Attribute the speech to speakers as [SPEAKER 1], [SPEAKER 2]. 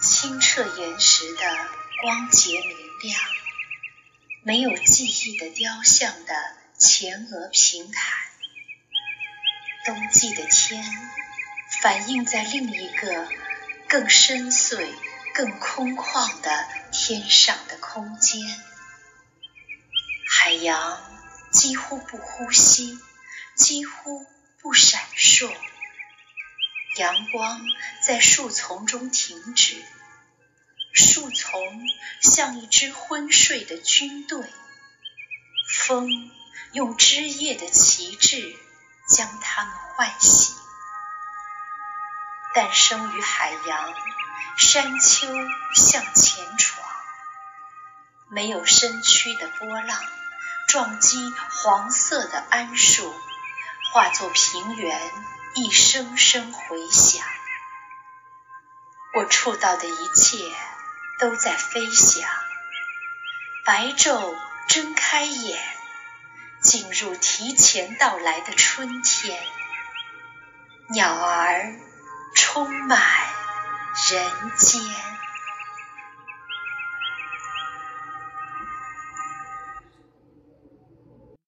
[SPEAKER 1] 清澈岩石的光洁明亮，没有记忆的雕像的前额平坦。冬季的天，反映在另一个更深邃、更空旷的天上的空间。海洋几乎不呼吸，几乎。阳光在树丛中停止，树丛像一支昏睡的军队。风用枝叶的旗帜将它们唤醒。诞生于海洋，山丘向前闯，没有身躯的波浪撞击黄色的桉树，化作平原。声声回响，我触到的一切都在飞翔。白昼睁开眼，进入提前到来的春天。鸟儿充满人间。